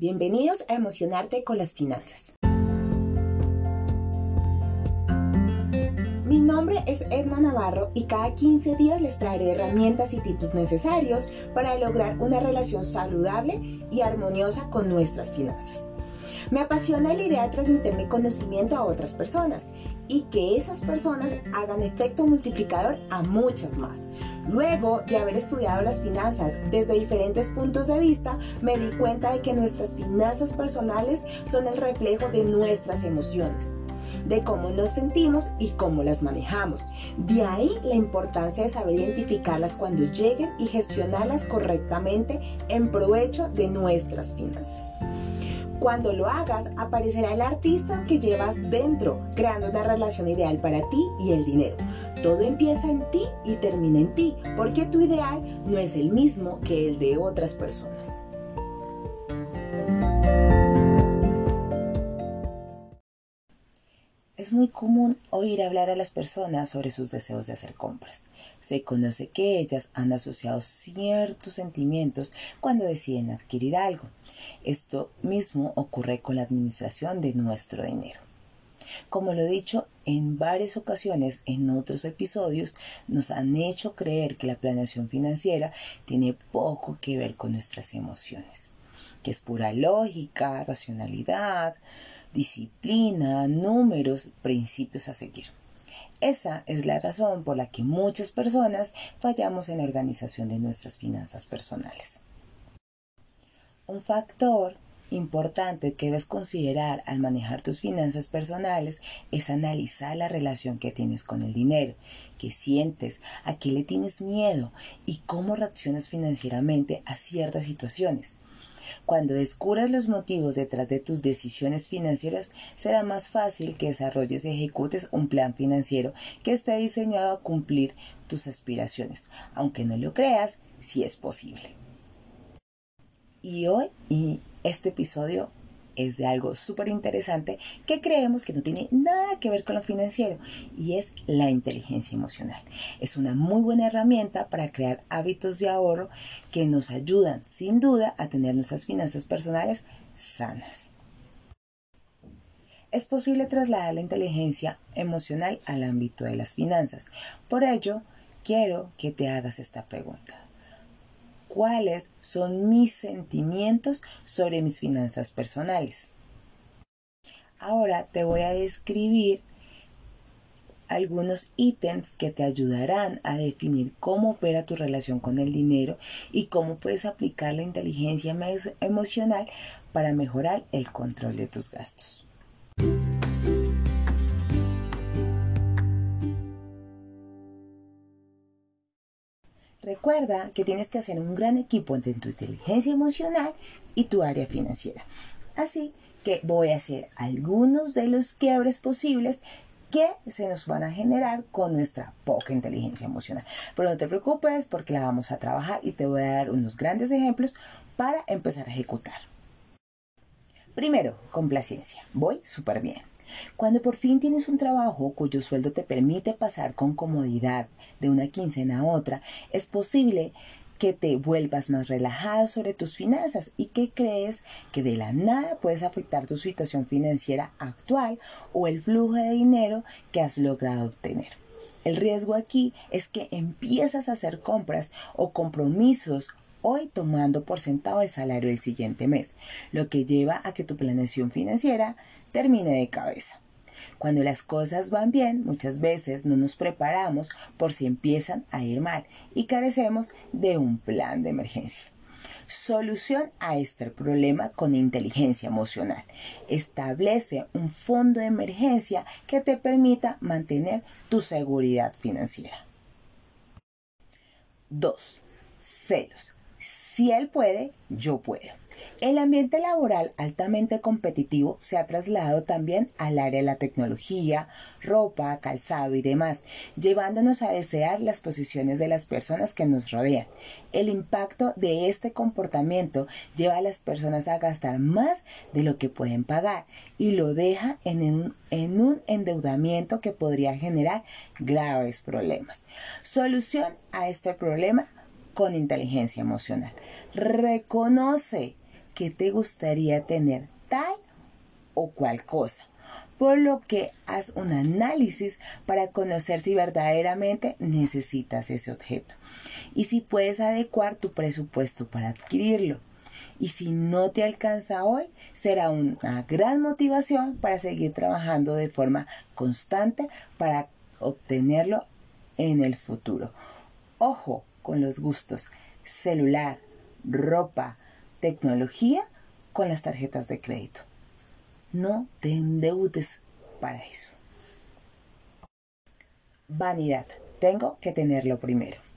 Bienvenidos a Emocionarte con las Finanzas. Mi nombre es Edma Navarro y cada 15 días les traeré herramientas y tips necesarios para lograr una relación saludable y armoniosa con nuestras finanzas. Me apasiona la idea de transmitir mi conocimiento a otras personas y que esas personas hagan efecto multiplicador a muchas más. Luego de haber estudiado las finanzas desde diferentes puntos de vista, me di cuenta de que nuestras finanzas personales son el reflejo de nuestras emociones de cómo nos sentimos y cómo las manejamos. De ahí la importancia de saber identificarlas cuando lleguen y gestionarlas correctamente en provecho de nuestras finanzas. Cuando lo hagas, aparecerá el artista que llevas dentro, creando una relación ideal para ti y el dinero. Todo empieza en ti y termina en ti, porque tu ideal no es el mismo que el de otras personas. Es muy común oír hablar a las personas sobre sus deseos de hacer compras. Se conoce que ellas han asociado ciertos sentimientos cuando deciden adquirir algo. Esto mismo ocurre con la administración de nuestro dinero. Como lo he dicho en varias ocasiones en otros episodios, nos han hecho creer que la planeación financiera tiene poco que ver con nuestras emociones, que es pura lógica, racionalidad, disciplina, números, principios a seguir. Esa es la razón por la que muchas personas fallamos en la organización de nuestras finanzas personales. Un factor importante que debes considerar al manejar tus finanzas personales es analizar la relación que tienes con el dinero, qué sientes, a qué le tienes miedo y cómo reaccionas financieramente a ciertas situaciones. Cuando descubras los motivos detrás de tus decisiones financieras, será más fácil que desarrolles y ejecutes un plan financiero que esté diseñado a cumplir tus aspiraciones, aunque no lo creas, si es posible. Y hoy, y este episodio es de algo súper interesante que creemos que no tiene nada que ver con lo financiero y es la inteligencia emocional. Es una muy buena herramienta para crear hábitos de ahorro que nos ayudan sin duda a tener nuestras finanzas personales sanas. Es posible trasladar la inteligencia emocional al ámbito de las finanzas. Por ello, quiero que te hagas esta pregunta cuáles son mis sentimientos sobre mis finanzas personales. Ahora te voy a describir algunos ítems que te ayudarán a definir cómo opera tu relación con el dinero y cómo puedes aplicar la inteligencia emocional para mejorar el control de tus gastos. Recuerda que tienes que hacer un gran equipo entre tu inteligencia emocional y tu área financiera. Así que voy a hacer algunos de los quiebres posibles que se nos van a generar con nuestra poca inteligencia emocional. Pero no te preocupes porque la vamos a trabajar y te voy a dar unos grandes ejemplos para empezar a ejecutar. Primero, complacencia. Voy súper bien. Cuando por fin tienes un trabajo cuyo sueldo te permite pasar con comodidad de una quincena a otra, es posible que te vuelvas más relajado sobre tus finanzas y que crees que de la nada puedes afectar tu situación financiera actual o el flujo de dinero que has logrado obtener. El riesgo aquí es que empiezas a hacer compras o compromisos hoy tomando por sentado el salario del siguiente mes, lo que lleva a que tu planeación financiera termine de cabeza. Cuando las cosas van bien, muchas veces no nos preparamos por si empiezan a ir mal y carecemos de un plan de emergencia. Solución a este problema con inteligencia emocional. Establece un fondo de emergencia que te permita mantener tu seguridad financiera. 2. Celos. Si él puede, yo puedo. El ambiente laboral altamente competitivo se ha trasladado también al área de la tecnología, ropa, calzado y demás, llevándonos a desear las posiciones de las personas que nos rodean. El impacto de este comportamiento lleva a las personas a gastar más de lo que pueden pagar y lo deja en un, en un endeudamiento que podría generar graves problemas. Solución a este problema con inteligencia emocional. Reconoce que te gustaría tener tal o cual cosa por lo que haz un análisis para conocer si verdaderamente necesitas ese objeto y si puedes adecuar tu presupuesto para adquirirlo. Y si no te alcanza hoy, será una gran motivación para seguir trabajando de forma constante para obtenerlo en el futuro. Ojo con los gustos. Celular, ropa, tecnología con las tarjetas de crédito. No te endeudes para eso. Vanidad. Tengo que tenerlo primero.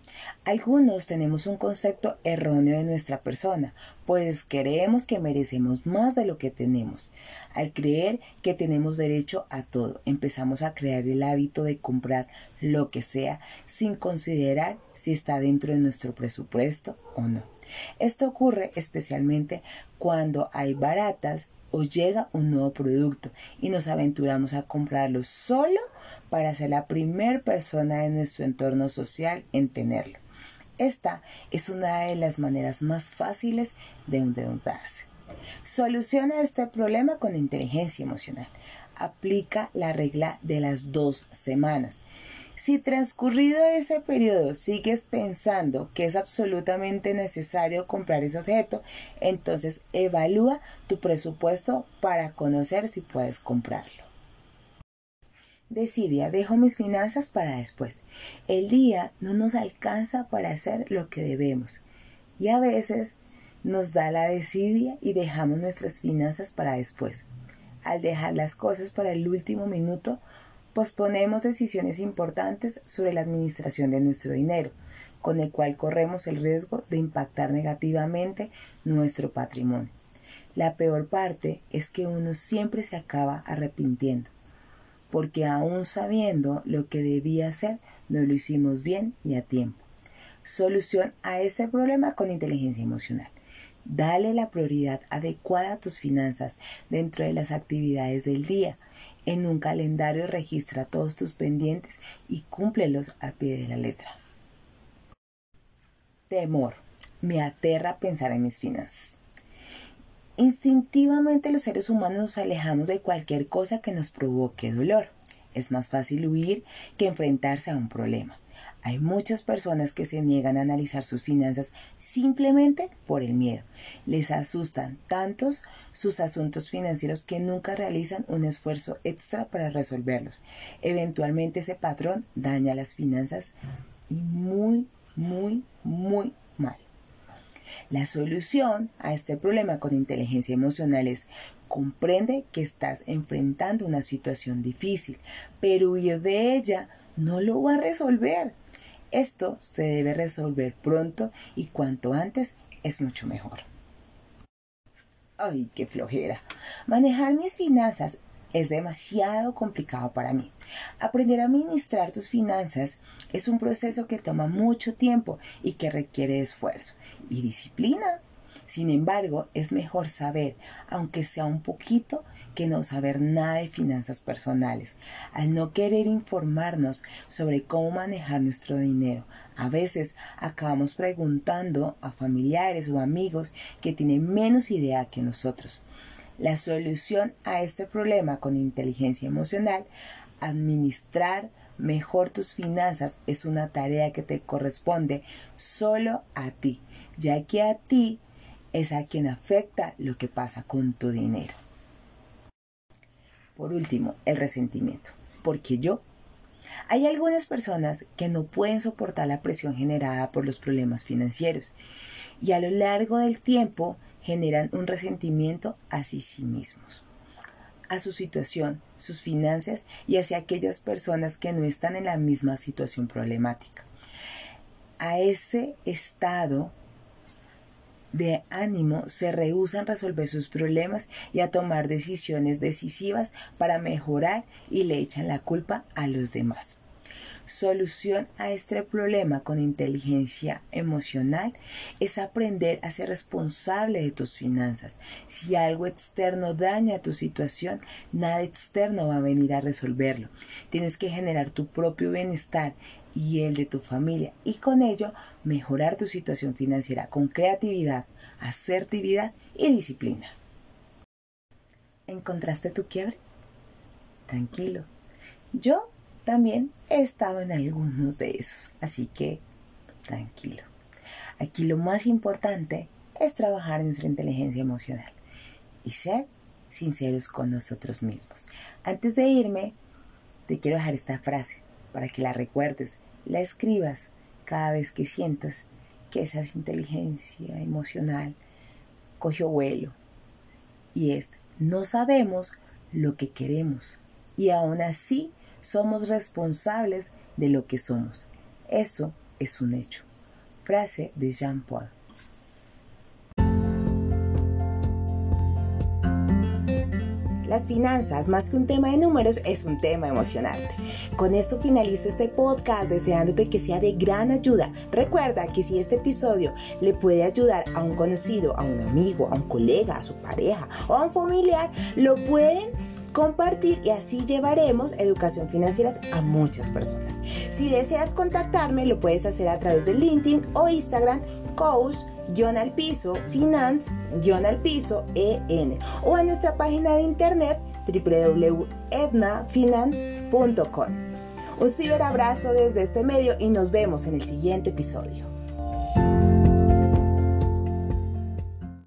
Algunos tenemos un concepto erróneo de nuestra persona, pues creemos que merecemos más de lo que tenemos. Al creer que tenemos derecho a todo, empezamos a crear el hábito de comprar lo que sea sin considerar si está dentro de nuestro presupuesto o no. Esto ocurre especialmente cuando hay baratas o llega un nuevo producto y nos aventuramos a comprarlo solo para ser la primer persona de nuestro entorno social en tenerlo. Esta es una de las maneras más fáciles de endeudarse. Soluciona este problema con inteligencia emocional. Aplica la regla de las dos semanas. Si transcurrido ese periodo sigues pensando que es absolutamente necesario comprar ese objeto, entonces evalúa tu presupuesto para conocer si puedes comprarlo. Decidia, dejo mis finanzas para después. El día no nos alcanza para hacer lo que debemos y a veces nos da la desidia y dejamos nuestras finanzas para después. Al dejar las cosas para el último minuto, posponemos decisiones importantes sobre la administración de nuestro dinero, con el cual corremos el riesgo de impactar negativamente nuestro patrimonio. La peor parte es que uno siempre se acaba arrepintiendo, porque aún sabiendo lo que debía hacer, no lo hicimos bien y a tiempo. Solución a ese problema con inteligencia emocional. Dale la prioridad adecuada a tus finanzas dentro de las actividades del día en un calendario registra todos tus pendientes y cúmplelos al pie de la letra. Temor. Me aterra pensar en mis finanzas. Instintivamente los seres humanos nos alejamos de cualquier cosa que nos provoque dolor. Es más fácil huir que enfrentarse a un problema. Hay muchas personas que se niegan a analizar sus finanzas simplemente por el miedo. Les asustan tantos sus asuntos financieros que nunca realizan un esfuerzo extra para resolverlos. Eventualmente ese patrón daña las finanzas y muy, muy, muy mal. La solución a este problema con inteligencia emocional es comprende que estás enfrentando una situación difícil, pero huir de ella no lo va a resolver. Esto se debe resolver pronto y cuanto antes es mucho mejor. Ay, qué flojera. Manejar mis finanzas es demasiado complicado para mí. Aprender a administrar tus finanzas es un proceso que toma mucho tiempo y que requiere esfuerzo y disciplina. Sin embargo, es mejor saber, aunque sea un poquito, que no saber nada de finanzas personales, al no querer informarnos sobre cómo manejar nuestro dinero. A veces acabamos preguntando a familiares o amigos que tienen menos idea que nosotros. La solución a este problema con inteligencia emocional, administrar mejor tus finanzas es una tarea que te corresponde solo a ti, ya que a ti es a quien afecta lo que pasa con tu dinero. Por último, el resentimiento. Porque yo. Hay algunas personas que no pueden soportar la presión generada por los problemas financieros y a lo largo del tiempo generan un resentimiento hacia sí mismos, a su situación, sus finanzas y hacia aquellas personas que no están en la misma situación problemática. A ese estado de ánimo se rehúsan a resolver sus problemas y a tomar decisiones decisivas para mejorar y le echan la culpa a los demás. Solución a este problema con inteligencia emocional es aprender a ser responsable de tus finanzas. Si algo externo daña tu situación, nada externo va a venir a resolverlo. Tienes que generar tu propio bienestar y el de tu familia y con ello mejorar tu situación financiera con creatividad, asertividad y disciplina. ¿Encontraste tu quiebre? Tranquilo. Yo también he estado en algunos de esos, así que tranquilo. Aquí lo más importante es trabajar en nuestra inteligencia emocional y ser sinceros con nosotros mismos. Antes de irme, te quiero dejar esta frase para que la recuerdes, la escribas cada vez que sientas que esa inteligencia emocional cogió vuelo. Y es, no sabemos lo que queremos y aún así somos responsables de lo que somos. Eso es un hecho. Frase de Jean Paul. Las finanzas, más que un tema de números, es un tema emocionante. Con esto finalizo este podcast deseándote que sea de gran ayuda. Recuerda que si este episodio le puede ayudar a un conocido, a un amigo, a un colega, a su pareja o a un familiar, lo pueden compartir y así llevaremos educación financiera a muchas personas. Si deseas contactarme, lo puedes hacer a través de LinkedIn o Instagram, coach guion al piso, finance, guion al piso, en o en nuestra página de internet www.ednafinance.com. Un ciberabrazo desde este medio y nos vemos en el siguiente episodio.